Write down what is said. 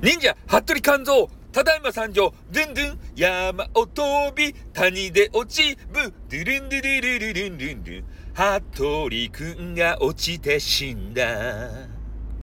忍者、服部勘蔵、ただいま参上、ドゥンドゥン、山を飛び、谷で落ち、ぶ、ドゥルンドゥルルルルンルンルン、服部くんが落ちて死んだ。